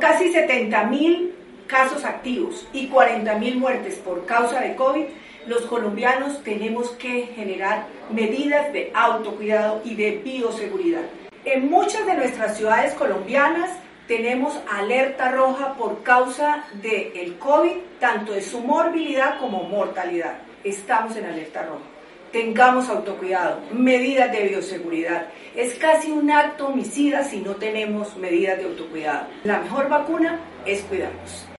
casi 70 mil casos activos y 40 mil muertes por causa de COVID, los colombianos tenemos que generar medidas de autocuidado y de bioseguridad. En muchas de nuestras ciudades colombianas tenemos alerta roja por causa del COVID, tanto de su morbilidad como mortalidad. Estamos en alerta roja. Tengamos autocuidado, medidas de bioseguridad. Es casi un acto homicida si no tenemos medidas de autocuidado. La mejor vacuna es cuidarnos.